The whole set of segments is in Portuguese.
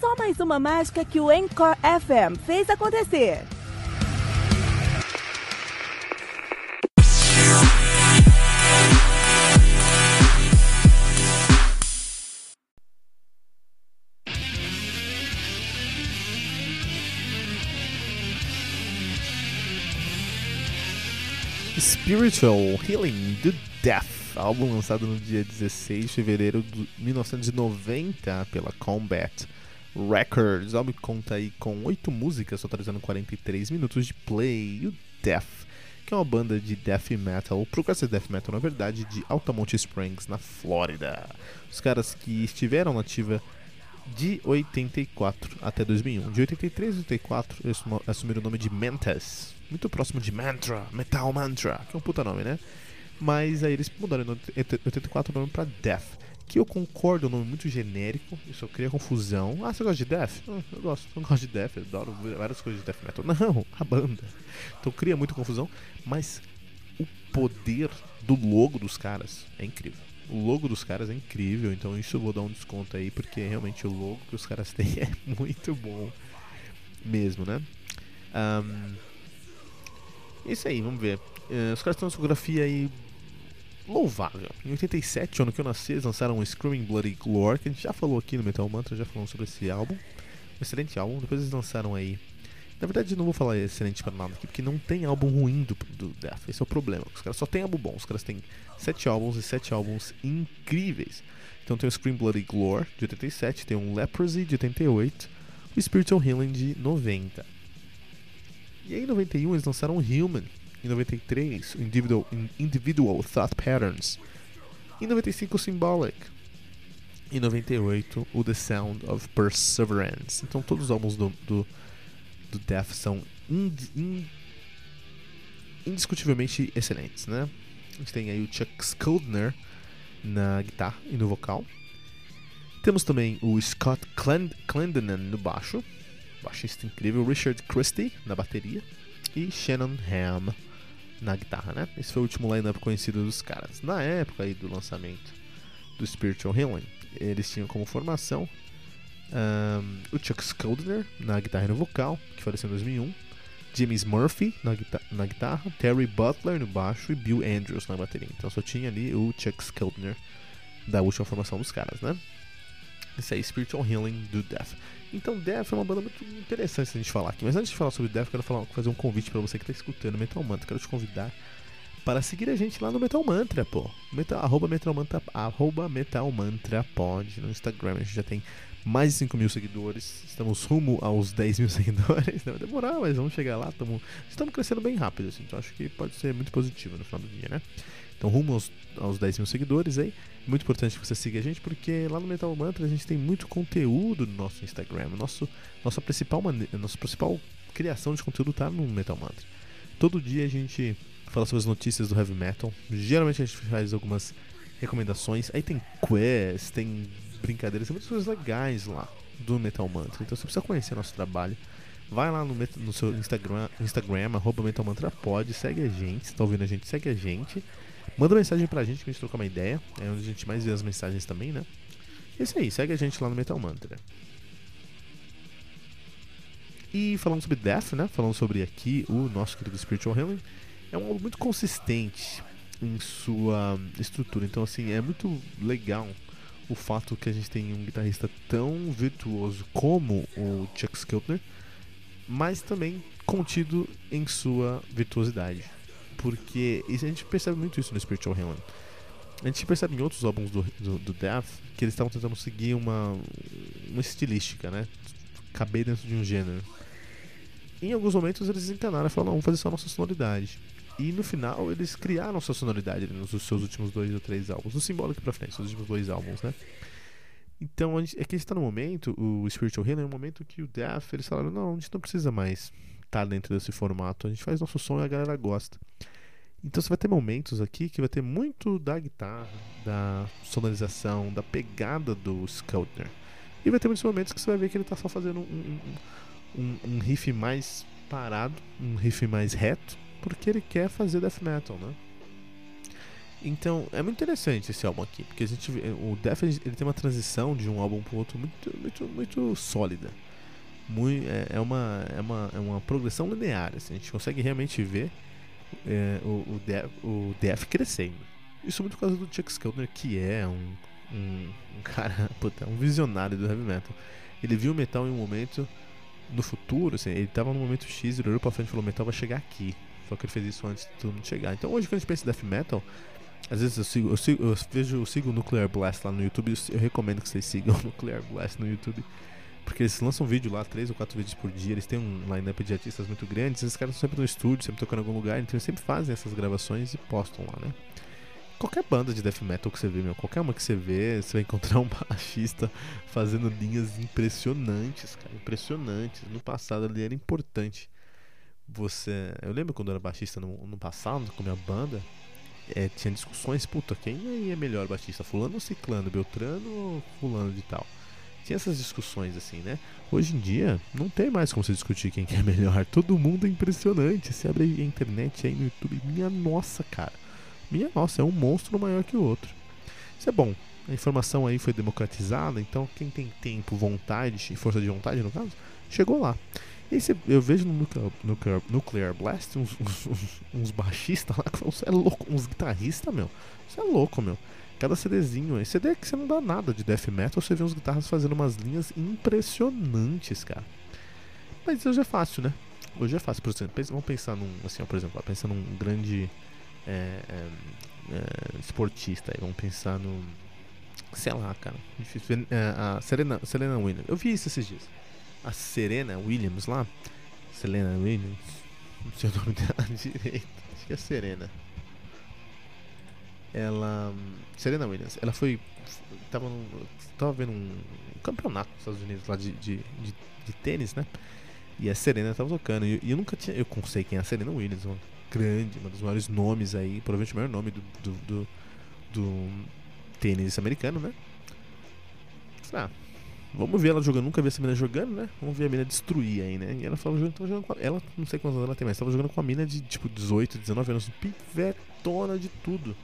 Só mais uma mágica que o Encore FM fez acontecer. Spiritual Healing do Death, álbum lançado no dia 16 de fevereiro de 1990 pela Combat Records. O conta aí com 8 músicas, totalizando 43 minutos de play. E o Death, que é uma banda de death metal, progressive death metal na verdade, de Altamonte Springs, na Flórida. Os caras que estiveram na ativa de 84 até 2001. De 83 a 84, eles assumiram o nome de Mentas, muito próximo de Mantra, Metal Mantra, que é um puta nome, né? Mas aí eles mudaram em 84 o nome pra Death, que eu concordo, é um nome muito genérico, isso cria confusão. Ah, você gosta de Death? Ah, eu gosto, eu gosto de Death, eu adoro várias coisas de Death Metal. Não, a banda. Então cria muita confusão, mas o poder do logo dos caras é incrível. O logo dos caras é incrível, então isso eu vou dar um desconto aí, porque realmente o logo que os caras têm é muito bom mesmo, né? Um, isso aí, vamos ver. Uh, os caras têm uma discografia aí louvável. Em 87, ano que eu nasci, eles lançaram o Screaming Bloody Glore, que a gente já falou aqui no Metal Mantra, já falamos sobre esse álbum. Um excelente álbum. Depois eles lançaram aí. Na verdade, não vou falar excelente para nada aqui, porque não tem álbum ruim do, do Death. Esse é o problema. Os caras só tem álbum bom. Os caras têm sete álbuns e sete álbuns incríveis. Então tem o Scream Bloody Glore de 87, tem o Leprosy de 88, o Spiritual Healing de 90. E aí em 91 eles lançaram o Human. Em 93, o Individual, Individual Thought Patterns. Em 95, o Symbolic. Em 98, o The Sound of Perseverance. Então todos os álbuns do, do, do Death são ind, ind, indiscutivelmente excelentes, né? A gente tem aí o Chuck Schuldner na guitarra e no vocal. Temos também o Scott Clendenin no baixo, baixista incrível, Richard Christie na bateria e Shannon Ham na guitarra, né? Esse foi o último lineup conhecido dos caras. Na época aí do lançamento do Spiritual Healing, eles tinham como formação um, o Chuck Schuldiner na guitarra e no vocal, que faleceu em 2001, James Murphy na, guitarra, na guitarra Terry Butler no baixo e Bill Andrews na bateria. Então só tinha ali o Chuck Schuldiner da última formação dos caras, né? Esse aí, Spiritual Healing do Death. Então, Death é uma banda muito interessante a gente falar aqui. Mas antes de falar sobre Death, quero falar, fazer um convite para você que está escutando Metal Mantra. Quero te convidar para seguir a gente lá no Metal Mantra, pô. Metal, arroba Metal Mantra, arroba Metal Mantra Pod no Instagram. A gente já tem mais de 5 mil seguidores. Estamos rumo aos 10 mil seguidores. Vai demorar, mas vamos chegar lá. Tamo, estamos crescendo bem rápido, assim, então acho que pode ser muito positivo no final do dia, né? Então, rumo aos, aos 10 mil seguidores aí. Muito importante que você siga a gente, porque lá no Metal Mantra a gente tem muito conteúdo no nosso Instagram. Nosso, nossa, principal nossa principal criação de conteúdo está no Metal Mantra. Todo dia a gente fala sobre as notícias do heavy metal. Geralmente a gente faz algumas recomendações. Aí tem quests, tem brincadeiras, tem muitas coisas legais lá do Metal Mantra. Então você precisa conhecer nosso trabalho. Vai lá no, no seu Instagram, Instagram arroba Metal Mantra Pod, segue a gente. Se tá ouvindo a gente, segue a gente. Manda mensagem pra gente que a gente trocar uma ideia. É onde a gente mais vê as mensagens também, né? É isso aí, segue a gente lá no Metal Mantra. E falando sobre Death, né? Falando sobre aqui o nosso querido Spiritual Healing, é um álbum muito consistente em sua estrutura. Então, assim, é muito legal o fato que a gente tem um guitarrista tão virtuoso como o Chuck Skeltner, mas também contido em sua virtuosidade. Porque a gente percebe muito isso no Spiritual Healing. A gente percebe em outros álbuns do, do, do Death que eles estavam tentando seguir uma, uma estilística, né? Caber dentro de um gênero. Em alguns momentos eles enganaram e falaram, não, vamos fazer só a nossa sonoridade. E no final eles criaram sua sonoridade nos seus últimos dois ou três álbuns. No Symbolic pra frente, os últimos dois álbuns, né? Então gente, é que a gente tá no momento, o Spiritual Healing é um momento que o Death, eles falaram, não, a gente não precisa mais estar tá dentro desse formato. A gente faz nosso som e a galera gosta. Então você vai ter momentos aqui que vai ter muito da guitarra, da sonorização, da pegada do Skeltner. E vai ter muitos momentos que você vai ver que ele tá só fazendo um, um, um, um riff mais parado, um riff mais reto, porque ele quer fazer death metal, né? Então, é muito interessante esse álbum aqui, porque a gente o Death ele tem uma transição de um álbum pro outro muito muito muito sólida. Muito, é, é, uma, é, uma, é uma progressão linear, assim, a gente consegue realmente ver é, o, o, Death, o Death crescendo. Isso muito por causa do Chuck Skeltner, que é um, um, um cara, puta, um visionário do heavy metal. Ele viu o metal em um momento no futuro, assim, ele tava no momento X, ele olhou pra frente e falou: metal vai chegar aqui. Só que ele fez isso antes de todo mundo chegar. Então hoje, quando a gente pensa em death metal, às vezes eu sigo, eu sigo, eu vejo, eu sigo o Nuclear Blast lá no YouTube. Eu, recomendo que vocês sigam o Nuclear Blast no YouTube. Porque eles lançam vídeo lá, três ou quatro vídeos por dia. Eles têm um line-up de artistas muito grandes. Esses caras estão sempre no estúdio, sempre tocando em algum lugar. Então eles sempre fazem essas gravações e postam lá, né? Qualquer banda de death metal que você vê, meu, qualquer uma que você vê, você vai encontrar um baixista fazendo linhas impressionantes, cara, impressionantes. No passado ali era importante você. Eu lembro quando eu era baixista no, no passado, com minha banda, é, tinha discussões, puta, quem aí é melhor baixista? Fulano ou Ciclano, Beltrano ou Fulano de tal? Tinha essas discussões assim, né? Hoje em dia, não tem mais como você discutir quem que é melhor. Todo mundo é impressionante. Você abre a internet aí no YouTube, minha nossa, cara. Minha nossa, é um monstro maior que o outro. Isso é bom. A informação aí foi democratizada, então quem tem tempo, vontade e força de vontade, no caso, chegou lá. E eu vejo no Nuclear, Nuclear, Nuclear Blast uns, uns, uns, baixistas lá que é louco, uns guitarristas, meu. Você é louco, meu. Cada CDzinho aí. CD que você não dá nada de death metal, você vê uns guitarras fazendo umas linhas impressionantes, cara. Mas hoje é fácil, né? Hoje é fácil, por exemplo, vamos pensar num, assim, ó, por exemplo, pensando num grande é, é, é, esportista aí, vamos pensar no, sei lá, cara, difícil, é, a Serena, Serena Williams. Eu vi isso esses dias a Serena Williams lá. Selena Williams. Não sei o nome dela direito. Acho que é Serena. Ela. Serena Williams. Ela foi. Tava, no, tava vendo um, campeonato nos Estados Unidos lá de, de, de, de tênis, né? E a Serena tava tocando. E, eu nunca tinha. Eu não sei quem é a Serena Williams, uma grande, uma dos maiores nomes aí, provavelmente o maior nome do, do, do, do tênis americano, né? Ah, Vamos ver ela jogando, nunca vi essa menina jogando, né? Vamos ver a menina destruir aí, né? E ela falou jogando, tava jogando com a, ela, não sei quantos anos ela tem, mas tava jogando com a mina de tipo 18, 19 anos, pivetona de tudo.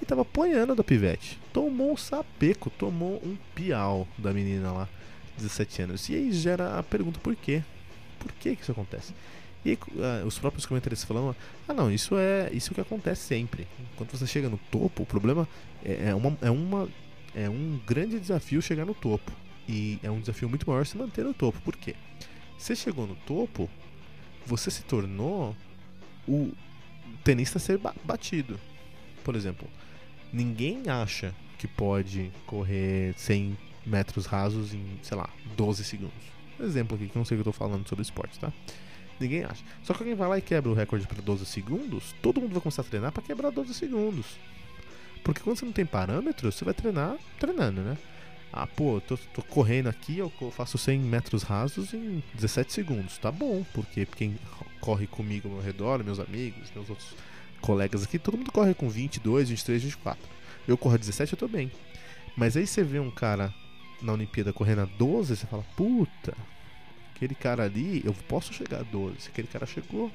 E tava apanhando da pivete. Tomou um sapeco, tomou um piau da menina lá, 17 anos. E aí gera a pergunta por quê? Por que que isso acontece? E aí, uh, os próprios comentários falando, ah não, isso é isso que acontece sempre. Quando você chega no topo, o problema é, é uma, é uma é um grande desafio chegar no topo. E é um desafio muito maior se manter no topo. Por quê? Você chegou no topo, você se tornou o tenista a ser batido. Por exemplo, ninguém acha que pode correr 100 metros rasos em, sei lá, 12 segundos. Exemplo aqui, que não sei o que eu tô falando sobre esporte, tá? Ninguém acha. Só que alguém vai lá e quebra o recorde para 12 segundos, todo mundo vai começar a treinar para quebrar 12 segundos. Porque quando você não tem parâmetros, você vai treinar treinando, né? Ah, pô, tô, tô correndo aqui, eu faço 100 metros rasos em 17 segundos. Tá bom, porque quem corre comigo ao meu redor, meus amigos, meus outros colegas aqui, todo mundo corre com 22, 23, 24. Eu corro a 17, eu tô bem. Mas aí você vê um cara na Olimpíada correndo a 12, você fala, puta, aquele cara ali, eu posso chegar a 12. Aquele cara chegou.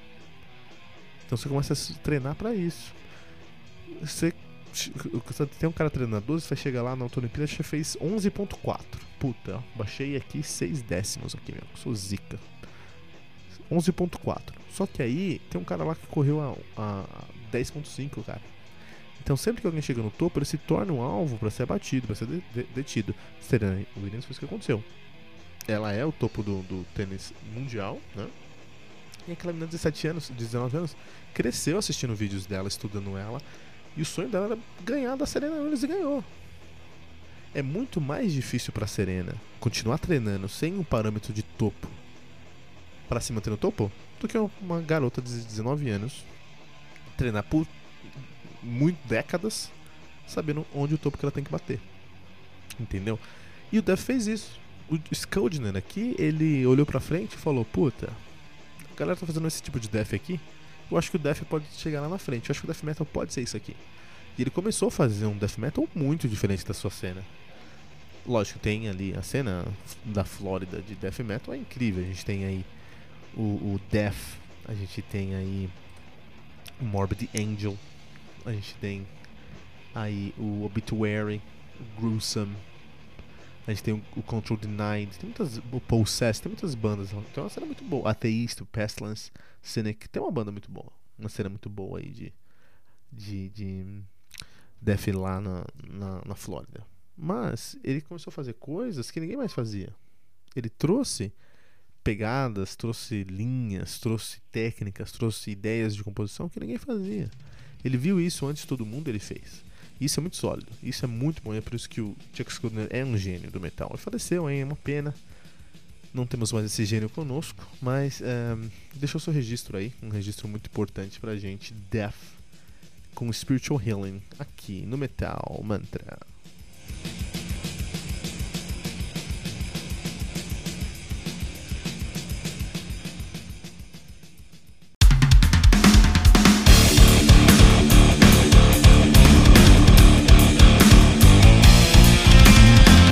Então você começa a treinar para isso. Você tem um cara treinando 12, vai chegar lá na Olimpíada, já fez 11.4. Puta, baixei aqui 6 décimos aqui, meu. Sou zica. 11.4. Só que aí tem um cara lá que correu a, a 10.5, cara. Então sempre que alguém chega no topo, ele se torna um alvo para ser abatido, para ser de, de, detido. Serena Williams foi isso que aconteceu. Ela é o topo do, do tênis mundial, né? E aquela menina de 17 anos, 19 anos, cresceu assistindo vídeos dela, estudando ela. E o sonho dela era ganhar da Serena Williams e ganhou. É muito mais difícil para Serena continuar treinando sem um parâmetro de topo para se manter no topo do que uma garota de 19 anos treinar por muito décadas sabendo onde o topo que ela tem que bater. Entendeu? E o Def fez isso. O Scoldner aqui, ele olhou pra frente e falou: Puta, a galera tá fazendo esse tipo de Def aqui. Eu acho que o Def pode chegar lá na frente. Eu acho que o Death Metal pode ser isso aqui. E ele começou a fazer um Death Metal muito diferente da sua cena. Lógico, tem ali a cena da Flórida de Death Metal é incrível. A gente tem aí o, o Death, a gente tem aí o Morbid Angel, a gente tem aí o Obituary, o Gruesome, a gente tem o, Control Denied, tem muitas, o Possess, tem muitas bandas, tem uma cena muito boa, Atheist, o Pestilence, Cynic, tem uma banda muito boa, uma cena muito boa aí de, de, de Death lá na, na, na Flórida. Mas ele começou a fazer coisas que ninguém mais fazia. Ele trouxe pegadas, trouxe linhas, trouxe técnicas, trouxe ideias de composição que ninguém fazia. Ele viu isso antes de todo mundo, ele fez. Isso é muito sólido, isso é muito bom, é por isso que o Chuck Schuldiner é um gênio do metal. Ele faleceu, hein? É uma pena. Não temos mais esse gênio conosco, mas ehm, deixou seu registro aí, um registro muito importante pra gente, Death, com Spiritual Healing, aqui no Metal Mantra.